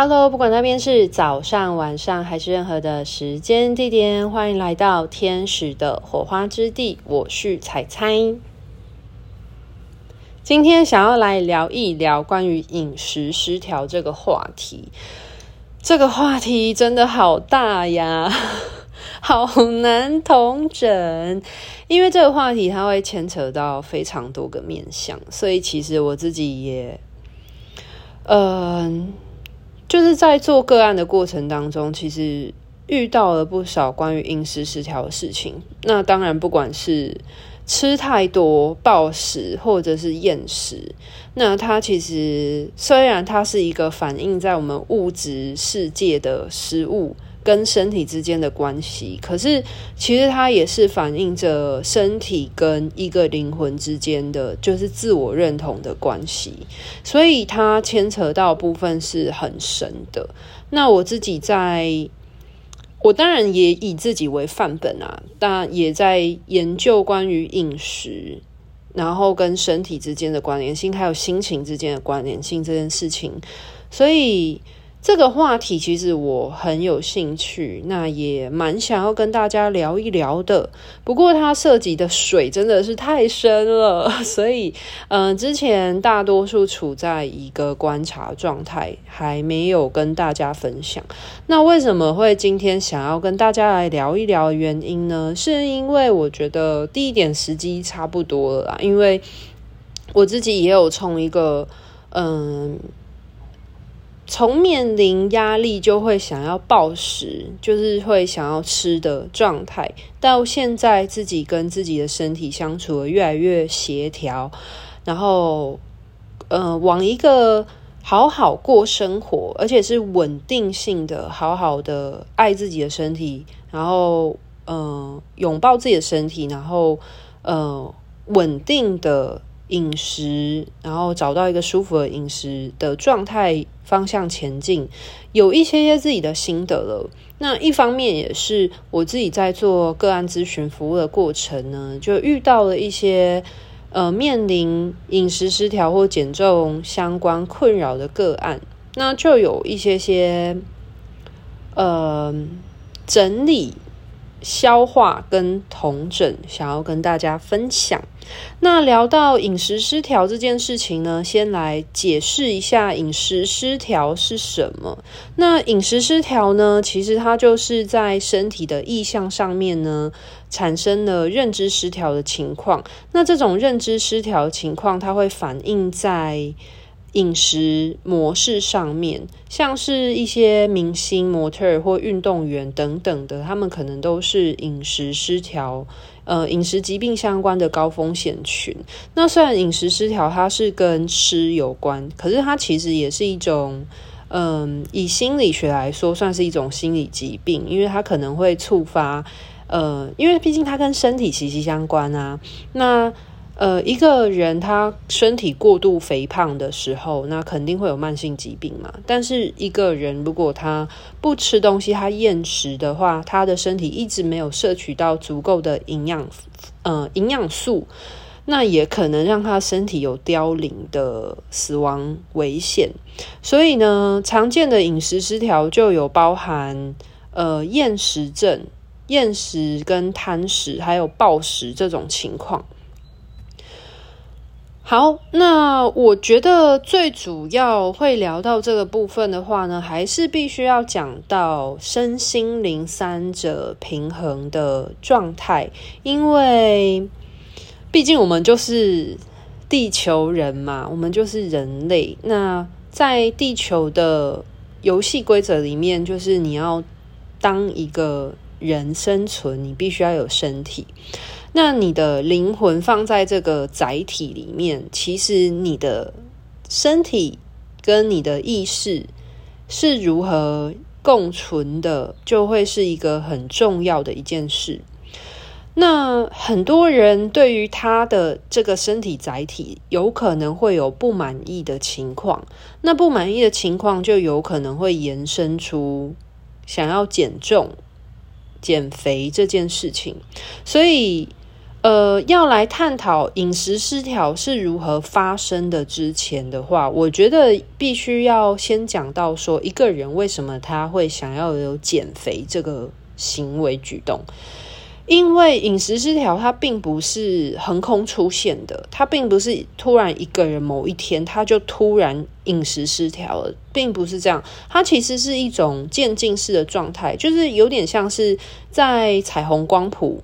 Hello，不管那边是早上、晚上还是任何的时间地点，欢迎来到天使的火花之地。我是彩彩，今天想要来聊一聊关于饮食失调这个话题。这个话题真的好大呀，好难同整，因为这个话题它会牵扯到非常多个面向，所以其实我自己也，嗯、就是在做个案的过程当中，其实遇到了不少关于饮食失调的事情。那当然，不管是吃太多、暴食，或者是厌食，那它其实虽然它是一个反映在我们物质世界的食物。跟身体之间的关系，可是其实它也是反映着身体跟一个灵魂之间的，就是自我认同的关系，所以它牵扯到部分是很深的。那我自己在，我当然也以自己为范本啊，但也在研究关于饮食，然后跟身体之间的关联性，还有心情之间的关联性这件事情，所以。这个话题其实我很有兴趣，那也蛮想要跟大家聊一聊的。不过它涉及的水真的是太深了，所以嗯、之前大多数处在一个观察状态，还没有跟大家分享。那为什么会今天想要跟大家来聊一聊原因呢？是因为我觉得第一点时机差不多了啦，因为我自己也有从一个嗯。从面临压力就会想要暴食，就是会想要吃的状态，到现在自己跟自己的身体相处越来越协调，然后呃，往一个好好过生活，而且是稳定性的，好好的爱自己的身体，然后呃，拥抱自己的身体，然后呃，稳定的。饮食，然后找到一个舒服的饮食的状态方向前进，有一些些自己的心得了。那一方面也是我自己在做个案咨询服务的过程呢，就遇到了一些呃面临饮食失调或减重相关困扰的个案，那就有一些些呃整理。消化跟统整，想要跟大家分享。那聊到饮食失调这件事情呢，先来解释一下饮食失调是什么。那饮食失调呢，其实它就是在身体的意向上面呢，产生了认知失调的情况。那这种认知失调情况，它会反映在。饮食模式上面，像是一些明星、模特或运动员等等的，他们可能都是饮食失调，呃，饮食疾病相关的高风险群。那虽然饮食失调它是跟吃有关，可是它其实也是一种，嗯、以心理学来说，算是一种心理疾病，因为它可能会触发，呃，因为毕竟它跟身体息息相关啊。那呃，一个人他身体过度肥胖的时候，那肯定会有慢性疾病嘛。但是一个人如果他不吃东西，他厌食的话，他的身体一直没有摄取到足够的营养，呃，营养素，那也可能让他身体有凋零的死亡危险。所以呢，常见的饮食失调就有包含呃厌食症、厌食跟贪食，还有暴食这种情况。好，那我觉得最主要会聊到这个部分的话呢，还是必须要讲到身心灵三者平衡的状态，因为毕竟我们就是地球人嘛，我们就是人类。那在地球的游戏规则里面，就是你要当一个人生存，你必须要有身体。那你的灵魂放在这个载体里面，其实你的身体跟你的意识是如何共存的，就会是一个很重要的一件事。那很多人对于他的这个身体载体，有可能会有不满意的情况。那不满意的情况，就有可能会延伸出想要减重、减肥这件事情。所以。呃，要来探讨饮食失调是如何发生的之前的话，我觉得必须要先讲到说，一个人为什么他会想要有减肥这个行为举动。因为饮食失调，它并不是横空出现的，它并不是突然一个人某一天他就突然饮食失调了，并不是这样。它其实是一种渐进式的状态，就是有点像是在彩虹光谱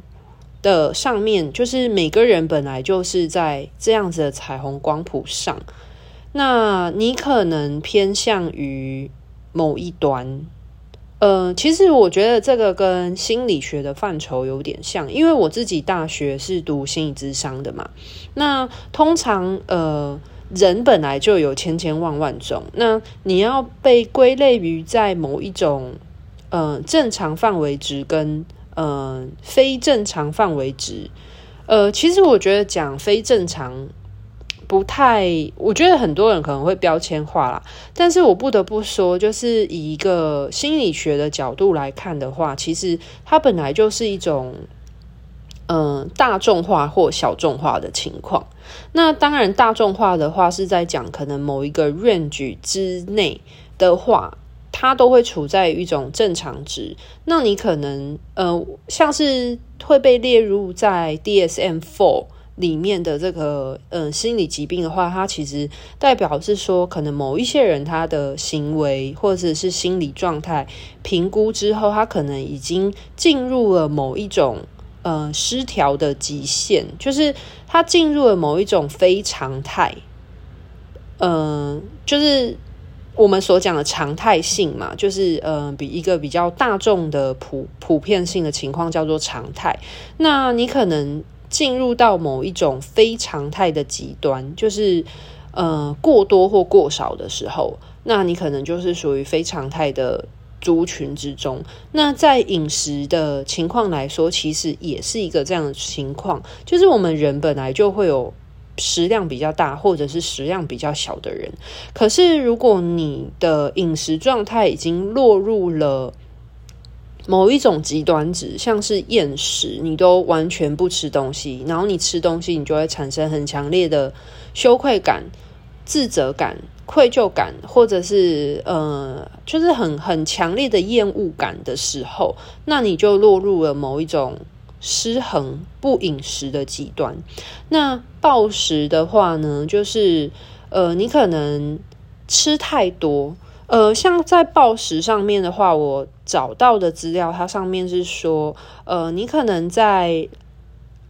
的上面，就是每个人本来就是在这样子的彩虹光谱上，那你可能偏向于某一端。呃，其实我觉得这个跟心理学的范畴有点像，因为我自己大学是读心理智商的嘛。那通常呃，人本来就有千千万万种，那你要被归类于在某一种呃正常范围值跟呃非正常范围值，呃，其实我觉得讲非正常。不太，我觉得很多人可能会标签化啦，但是我不得不说，就是以一个心理学的角度来看的话，其实它本来就是一种，嗯、大众化或小众化的情况。那当然，大众化的话是在讲可能某一个 range 之内的话，它都会处在一种正常值。那你可能，呃，像是会被列入在 dsm for。里面的这个嗯心理疾病的话，它其实代表是说，可能某一些人他的行为或者是心理状态评估之后，他可能已经进入了某一种呃失调的极限，就是他进入了某一种非常态，嗯、就是我们所讲的常态性嘛，就是呃比一个比较大众的普普遍性的情况叫做常态，那你可能。进入到某一种非常态的极端，就是呃过多或过少的时候，那你可能就是属于非常态的族群之中。那在饮食的情况来说，其实也是一个这样的情况，就是我们人本来就会有食量比较大或者是食量比较小的人，可是如果你的饮食状态已经落入了。某一种极端值，像是厌食，你都完全不吃东西，然后你吃东西，你就会产生很强烈的羞愧感、自责感、愧疚感，或者是呃，就是很很强烈的厌恶感的时候，那你就落入了某一种失衡不饮食的极端。那暴食的话呢，就是呃，你可能吃太多。呃，像在暴食上面的话，我找到的资料，它上面是说，呃，你可能在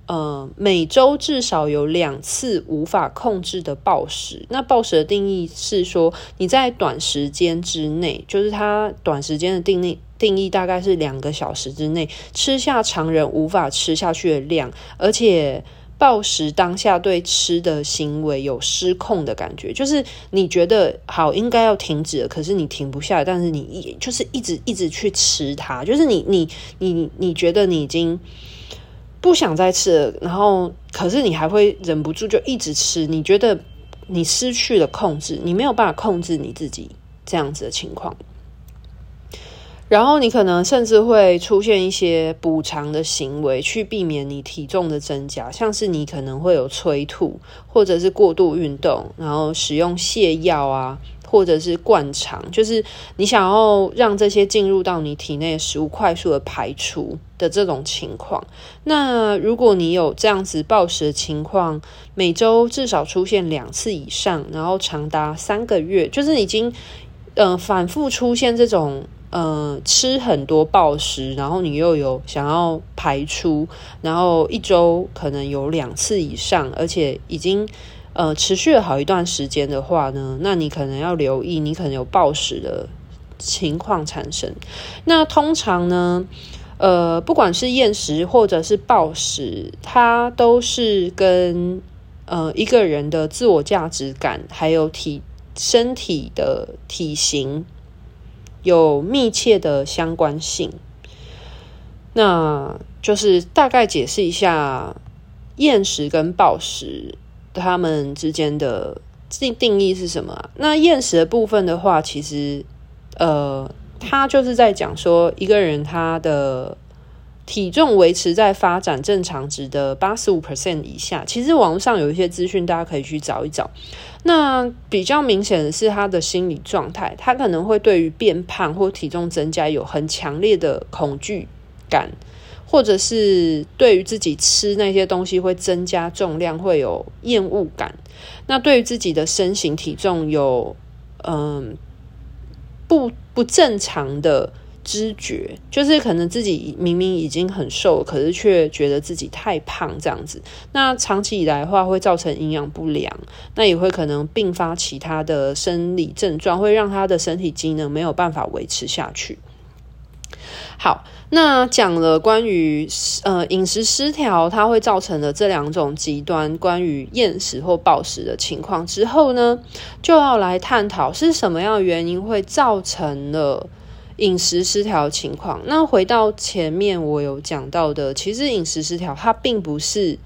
呃每周至少有两次无法控制的暴食。那暴食的定义是说，你在短时间之内，就是它短时间的定义定义大概是两个小时之内，吃下常人无法吃下去的量，而且。暴食当下对吃的行为有失控的感觉，就是你觉得好应该要停止了，可是你停不下来，但是你一就是一直一直去吃它，就是你你你你觉得你已经不想再吃了，然后可是你还会忍不住就一直吃，你觉得你失去了控制，你没有办法控制你自己这样子的情况。然后你可能甚至会出现一些补偿的行为，去避免你体重的增加，像是你可能会有催吐，或者是过度运动，然后使用泻药啊，或者是灌肠，就是你想要让这些进入到你体内的食物快速的排出的这种情况。那如果你有这样子暴食的情况，每周至少出现两次以上，然后长达三个月，就是已经嗯、呃、反复出现这种。呃，吃很多暴食，然后你又有想要排出，然后一周可能有两次以上，而且已经呃持续了好一段时间的话呢，那你可能要留意，你可能有暴食的情况产生。那通常呢，呃，不管是厌食或者是暴食，它都是跟呃一个人的自我价值感，还有体身体的体型。有密切的相关性，那就是大概解释一下厌食跟暴食他们之间的定定义是什么啊？那厌食的部分的话，其实呃，他就是在讲说一个人他的体重维持在发展正常值的八十五 percent 以下，其实网络上有一些资讯，大家可以去找一找。那比较明显的是他的心理状态，他可能会对于变胖或体重增加有很强烈的恐惧感，或者是对于自己吃那些东西会增加重量会有厌恶感。那对于自己的身形体重有嗯不不正常的。知觉就是可能自己明明已经很瘦，可是却觉得自己太胖这样子。那长期以来的话，会造成营养不良，那也会可能并发其他的生理症状，会让他的身体机能没有办法维持下去。好，那讲了关于呃饮食失调，它会造成的这两种极端，关于厌食或暴食的情况之后呢，就要来探讨是什么样的原因会造成了。饮食失调情况，那回到前面我有讲到的，其实饮食失调它并不是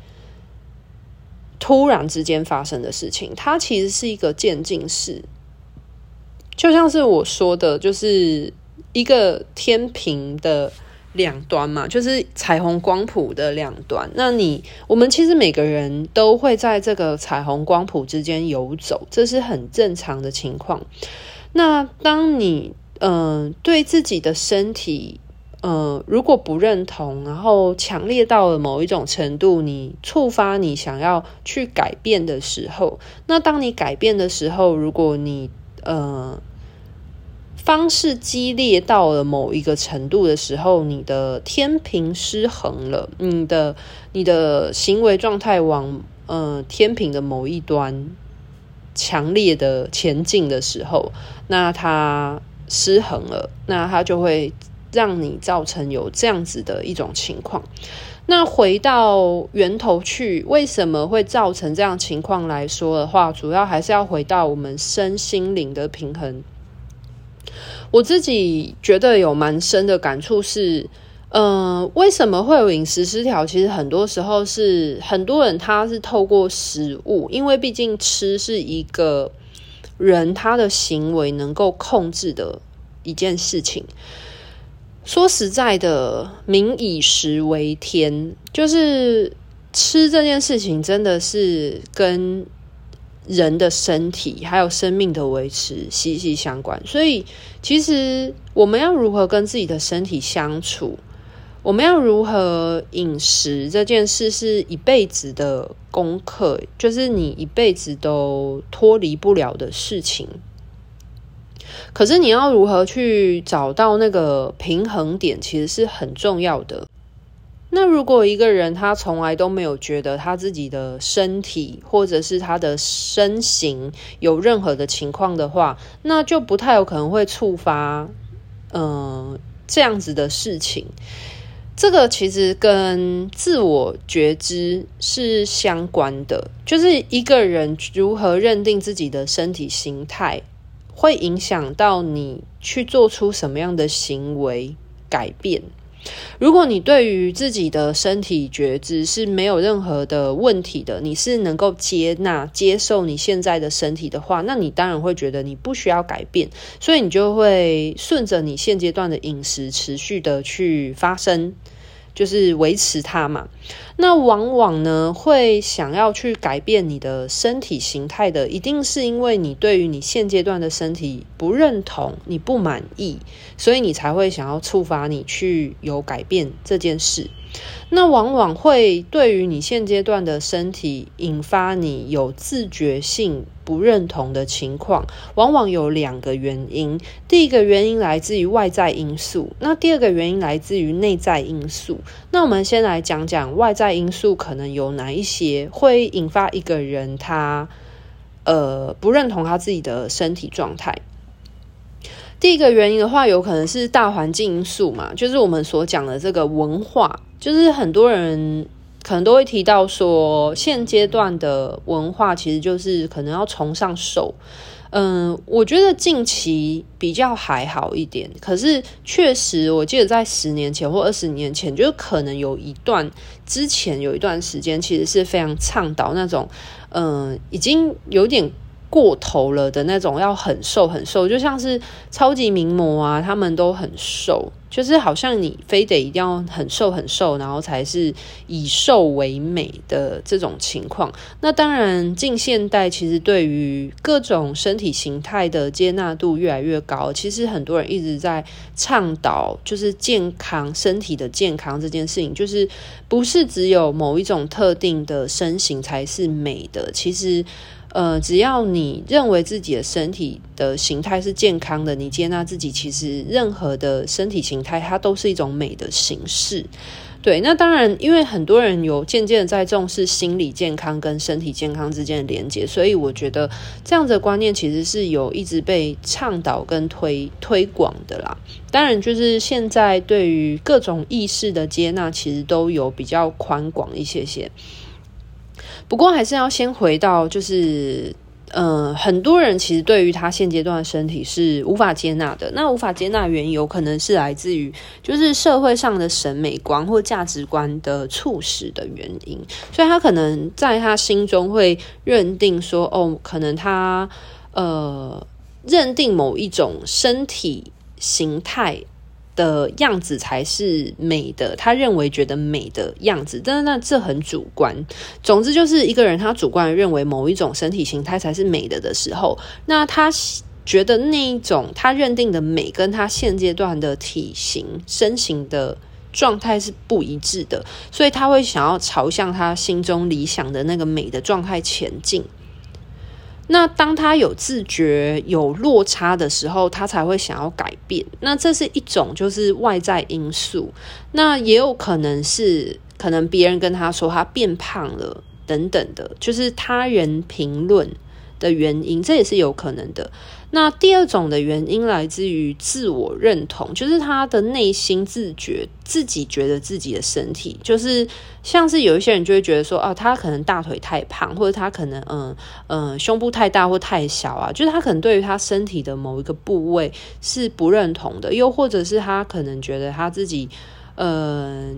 突然之间发生的事情，它其实是一个渐进式，就像是我说的，就是一个天平的两端嘛，就是彩虹光谱的两端。那你我们其实每个人都会在这个彩虹光谱之间游走，这是很正常的情况。那当你嗯、呃，对自己的身体，呃，如果不认同，然后强烈到了某一种程度，你触发你想要去改变的时候，那当你改变的时候，如果你呃方式激烈到了某一个程度的时候，你的天平失衡了，你的你的行为状态往呃天平的某一端强烈的前进的时候，那它。失衡了，那它就会让你造成有这样子的一种情况。那回到源头去，为什么会造成这样情况来说的话，主要还是要回到我们身心灵的平衡。我自己觉得有蛮深的感触是，嗯、为什么会有饮食失调？其实很多时候是很多人他是透过食物，因为毕竟吃是一个。人他的行为能够控制的一件事情，说实在的，民以食为天，就是吃这件事情真的是跟人的身体还有生命的维持息息相关。所以，其实我们要如何跟自己的身体相处？我们要如何饮食这件事是一辈子的功课，就是你一辈子都脱离不了的事情。可是你要如何去找到那个平衡点，其实是很重要的。那如果一个人他从来都没有觉得他自己的身体或者是他的身形有任何的情况的话，那就不太有可能会触发嗯、呃、这样子的事情。这个其实跟自我觉知是相关的，就是一个人如何认定自己的身体形态，会影响到你去做出什么样的行为改变。如果你对于自己的身体觉知是没有任何的问题的，你是能够接纳、接受你现在的身体的话，那你当然会觉得你不需要改变，所以你就会顺着你现阶段的饮食持续的去发生。就是维持它嘛，那往往呢会想要去改变你的身体形态的，一定是因为你对于你现阶段的身体不认同，你不满意，所以你才会想要触发你去有改变这件事。那往往会对于你现阶段的身体引发你有自觉性不认同的情况，往往有两个原因。第一个原因来自于外在因素，那第二个原因来自于内在因素。那我们先来讲讲外在因素可能有哪一些会引发一个人他呃不认同他自己的身体状态。第一个原因的话，有可能是大环境因素嘛，就是我们所讲的这个文化。就是很多人可能都会提到说，现阶段的文化其实就是可能要崇尚瘦。嗯，我觉得近期比较还好一点，可是确实，我记得在十年前或二十年前，就可能有一段之前有一段时间，其实是非常倡导那种，嗯，已经有点过头了的那种，要很瘦很瘦，就像是超级名模啊，他们都很瘦，就是好像你非得一定要很瘦很瘦，然后才是以瘦为美的这种情况。那当然，近现代其实对于各种身体形态的接纳度越来越高，其实很多人一直在倡导，就是健康身体的健康这件事情，就是不是只有某一种特定的身形才是美的，其实。呃，只要你认为自己的身体的形态是健康的，你接纳自己，其实任何的身体形态它都是一种美的形式。对，那当然，因为很多人有渐渐的在重视心理健康跟身体健康之间的连接，所以我觉得这样的观念其实是有一直被倡导跟推推广的啦。当然，就是现在对于各种意识的接纳，其实都有比较宽广一些些。不过还是要先回到，就是，呃，很多人其实对于他现阶段的身体是无法接纳的。那无法接纳原因，有可能是来自于就是社会上的审美观或价值观的促使的原因，所以他可能在他心中会认定说，哦，可能他呃认定某一种身体形态。的样子才是美的，他认为觉得美的样子，但是那这很主观。总之就是一个人他主观认为某一种身体形态才是美的的时候，那他觉得那一种他认定的美跟他现阶段的体型身形的状态是不一致的，所以他会想要朝向他心中理想的那个美的状态前进。那当他有自觉有落差的时候，他才会想要改变。那这是一种就是外在因素，那也有可能是可能别人跟他说他变胖了等等的，就是他人评论的原因，这也是有可能的。那第二种的原因来自于自我认同，就是他的内心自觉，自己觉得自己的身体，就是像是有一些人就会觉得说，啊，他可能大腿太胖，或者他可能嗯嗯胸部太大或太小啊，就是他可能对于他身体的某一个部位是不认同的，又或者是他可能觉得他自己嗯。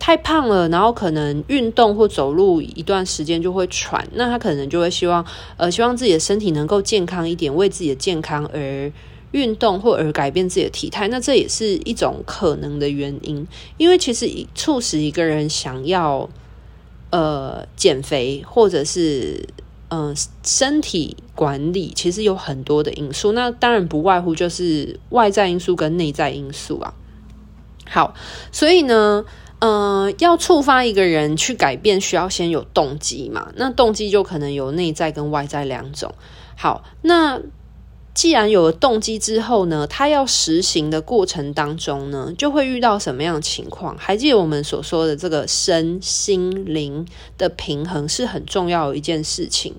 太胖了，然后可能运动或走路一段时间就会喘，那他可能就会希望，呃，希望自己的身体能够健康一点，为自己的健康而运动或而改变自己的体态，那这也是一种可能的原因。因为其实促使一个人想要呃减肥或者是嗯、身体管理，其实有很多的因素，那当然不外乎就是外在因素跟内在因素啊。好，所以呢。嗯、要触发一个人去改变，需要先有动机嘛？那动机就可能有内在跟外在两种。好，那既然有了动机之后呢，他要实行的过程当中呢，就会遇到什么样的情况？还记得我们所说的这个身心灵的平衡是很重要的一件事情。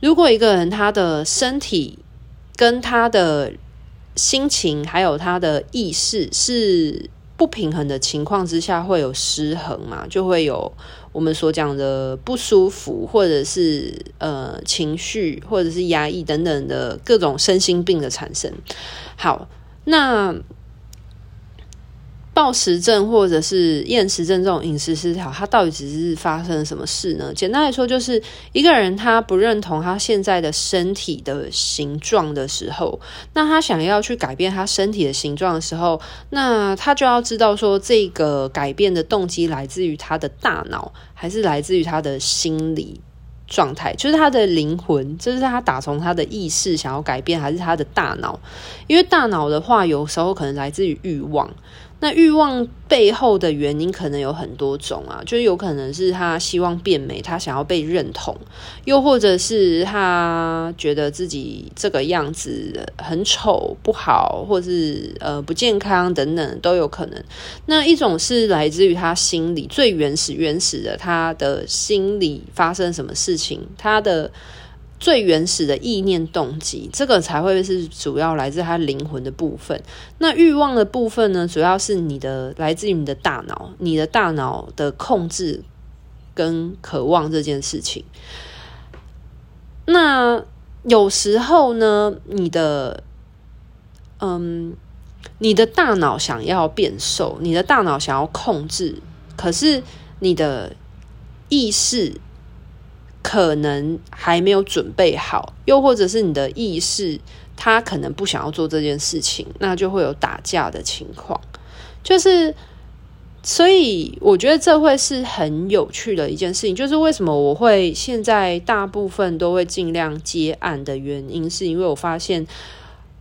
如果一个人他的身体跟他的心情还有他的意识是不平衡的情况之下，会有失衡嘛？就会有我们所讲的不舒服，或者是呃情绪，或者是压抑等等的各种身心病的产生。好，那。暴食症或者是厌食症这种饮食失调，它到底只是发生了什么事呢？简单来说，就是一个人他不认同他现在的身体的形状的时候，那他想要去改变他身体的形状的时候，那他就要知道说，这个改变的动机来自于他的大脑，还是来自于他的心理状态，就是他的灵魂，就是他打从他的意识想要改变，还是他的大脑？因为大脑的话，有时候可能来自于欲望。那欲望背后的原因可能有很多种啊，就有可能是他希望变美，他想要被认同，又或者是他觉得自己这个样子很丑不好，或是呃不健康等等都有可能。那一种是来自于他心里最原始原始的，他的心里发生什么事情，他的。最原始的意念动机，这个才会是主要来自他灵魂的部分。那欲望的部分呢，主要是你的来自于你的大脑，你的大脑的控制跟渴望这件事情。那有时候呢，你的嗯，你的大脑想要变瘦，你的大脑想要控制，可是你的意识。可能还没有准备好，又或者是你的意识他可能不想要做这件事情，那就会有打架的情况。就是，所以我觉得这会是很有趣的一件事情。就是为什么我会现在大部分都会尽量接案的原因，是因为我发现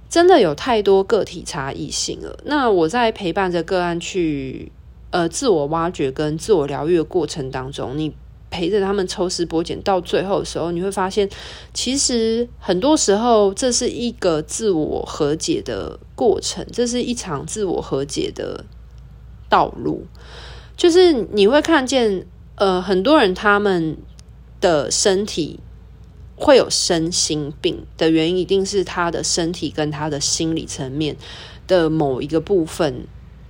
真的有太多个体差异性了。那我在陪伴着个案去呃自我挖掘跟自我疗愈的过程当中，你。陪着他们抽丝剥茧，到最后的时候，你会发现，其实很多时候这是一个自我和解的过程，这是一场自我和解的道路。就是你会看见，呃，很多人他们的身体会有身心病的原因，一定是他的身体跟他的心理层面的某一个部分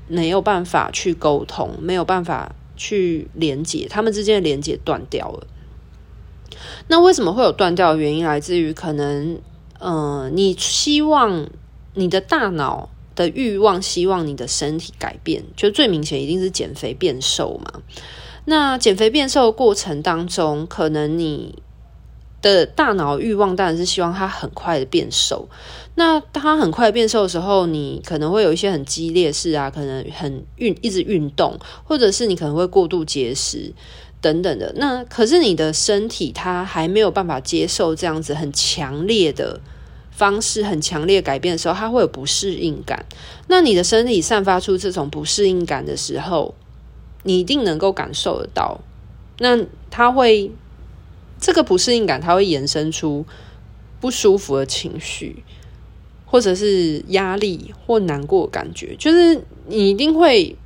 没有办法去沟通，没有办法。去连接，他们之间的连接断掉了。那为什么会有断掉的原因？来自于可能，嗯、你希望你的大脑的欲望，希望你的身体改变，就最明显一定是减肥变瘦嘛。那减肥变瘦的过程当中，可能你的大脑欲望当然是希望它很快的变瘦。那它很快变瘦的时候，你可能会有一些很激烈式啊，可能很运一直运动，或者是你可能会过度节食等等的。那可是你的身体它还没有办法接受这样子很强烈的方式，很强烈改变的时候，它会有不适应感。那你的身体散发出这种不适应感的时候，你一定能够感受得到。那它会这个不适应感，它会延伸出不舒服的情绪。或者是压力或难过感觉，就是你一定会，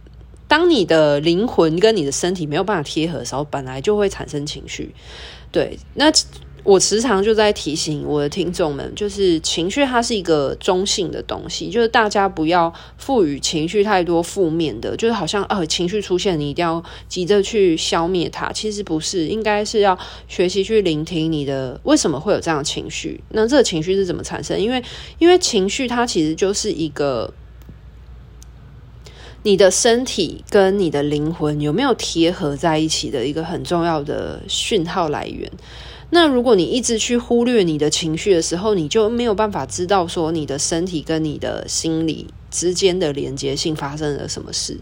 当你的灵魂跟你的身体没有办法贴合的时候，本来就会产生情绪。对，那。我时常就在提醒我的听众们，就是情绪它是一个中性的东西，就是大家不要赋予情绪太多负面的，就是好像呃情绪出现，你一定要急着去消灭它。其实不是，应该是要学习去聆听你的为什么会有这样的情绪，那这个情绪是怎么产生？因为因为情绪它其实就是一个你的身体跟你的灵魂有没有贴合在一起的一个很重要的讯号来源。那如果你一直去忽略你的情绪的时候，你就没有办法知道说你的身体跟你的心理之间的连接性发生了什么事，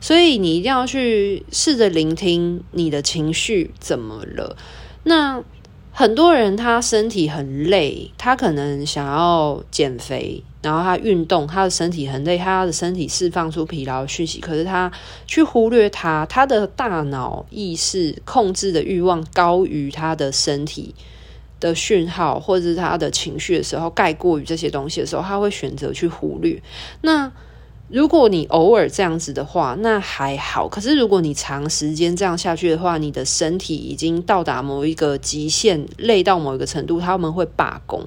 所以你一定要去试着聆听你的情绪怎么了。那很多人他身体很累，他可能想要减肥。然后他运动，他的身体很累，他的身体释放出疲劳讯息，可是他去忽略他，他的大脑意识控制的欲望高于他的身体的讯号，或者是他的情绪的时候，盖过于这些东西的时候，他会选择去忽略。那如果你偶尔这样子的话，那还好。可是如果你长时间这样下去的话，你的身体已经到达某一个极限，累到某一个程度，他们会罢工。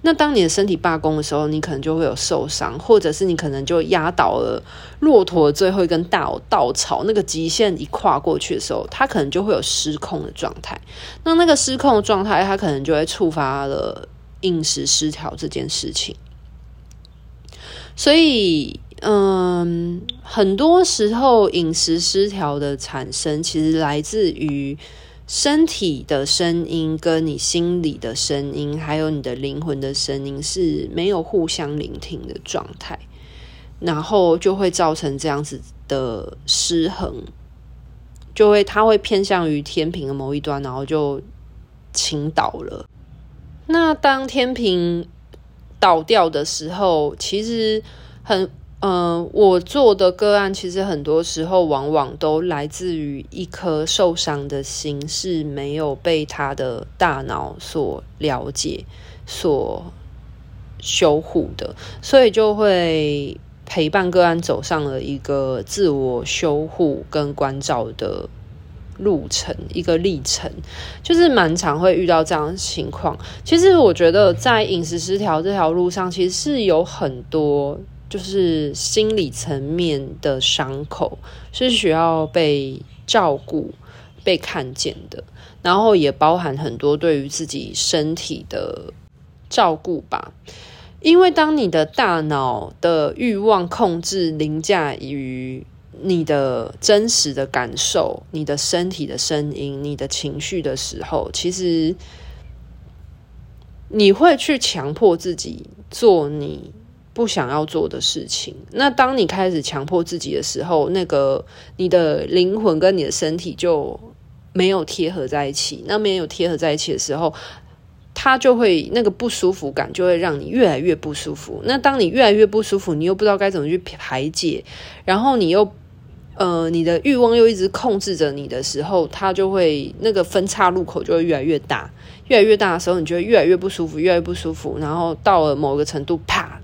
那当你的身体罢工的时候，你可能就会有受伤，或者是你可能就压倒了骆驼的最后一根稻稻草。那个极限一跨过去的时候，它可能就会有失控的状态。那那个失控的状态，它可能就会触发了饮食失调这件事情。所以。嗯，很多时候饮食失调的产生，其实来自于身体的声音跟你心里的声音，还有你的灵魂的声音是没有互相聆听的状态，然后就会造成这样子的失衡，就会它会偏向于天平的某一端，然后就倾倒了。那当天平倒掉的时候，其实很。嗯、呃，我做的个案其实很多时候往往都来自于一颗受伤的心是没有被他的大脑所了解、所修护的，所以就会陪伴个案走上了一个自我修护跟关照的路程，一个历程，就是蛮常会遇到这样情况。其实我觉得在饮食失调这条路上，其实是有很多。就是心理层面的伤口是需要被照顾、被看见的，然后也包含很多对于自己身体的照顾吧。因为当你的大脑的欲望控制凌驾于你的真实的感受、你的身体的声音、你的情绪的时候，其实你会去强迫自己做你不想要做的事情。那当你开始强迫自己的时候，那个你的灵魂跟你的身体就没有贴合在一起。那没有贴合在一起的时候，它就会那个不舒服感就会让你越来越不舒服。那当你越来越不舒服，你又不知道该怎么去排解，然后你又。呃，你的欲望又一直控制着你的时候，它就会那个分岔路口就会越来越大，越来越大的时候，你就会越来越不舒服，越来越不舒服。然后到了某个程度，啪，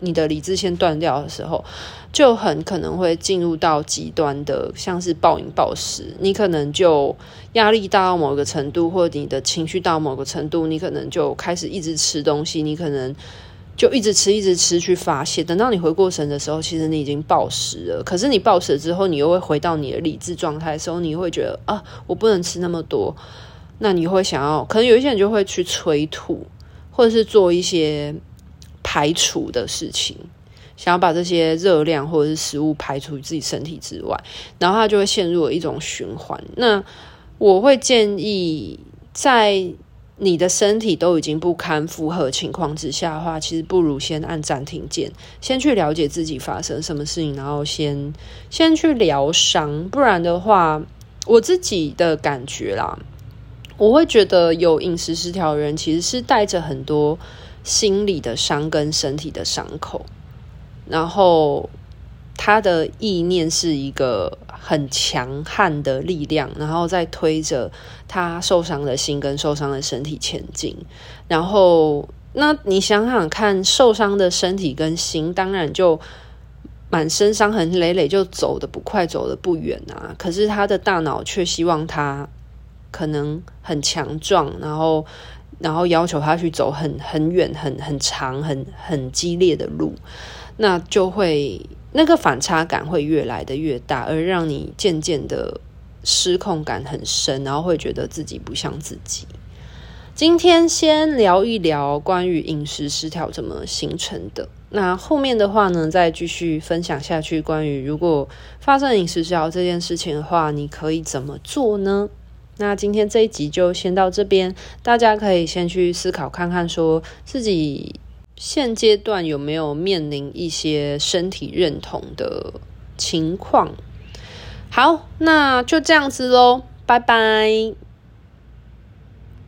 你的理智线断掉的时候，就很可能会进入到极端的，像是暴饮暴食。你可能就压力大到某个程度，或者你的情绪到某个程度，你可能就开始一直吃东西，你可能。就一直吃，一直吃去发泄。等到你回过神的时候，其实你已经暴食了。可是你暴食了之后，你又会回到你的理智状态的时候，你会觉得啊，我不能吃那么多。那你会想要，可能有一些人就会去催吐，或者是做一些排除的事情，想要把这些热量或者是食物排除自己身体之外，然后他就会陷入一种循环。那我会建议在。你的身体都已经不堪负荷情况之下的话，其实不如先按暂停键，先去了解自己发生什么事情，然后先先去疗伤。不然的话，我自己的感觉啦，我会觉得有饮食失调的人其实是带着很多心理的伤跟身体的伤口，然后。他的意念是一个很强悍的力量，然后在推着他受伤的心跟受伤的身体前进。然后，那你想想看，受伤的身体跟心，当然就满身伤痕累累，就走得不快，走得不远啊。可是他的大脑却希望他可能很强壮，然后，然后要求他去走很很远、很很长、很很激烈的路，那就会。那个反差感会越来的越大，而让你渐渐的失控感很深，然后会觉得自己不像自己。今天先聊一聊关于饮食失调怎么形成的，那后面的话呢，再继续分享下去。关于如果发生饮食失调这件事情的话，你可以怎么做呢？那今天这一集就先到这边，大家可以先去思考看看，说自己。现阶段有没有面临一些身体认同的情况？好，那就这样子喽，拜拜。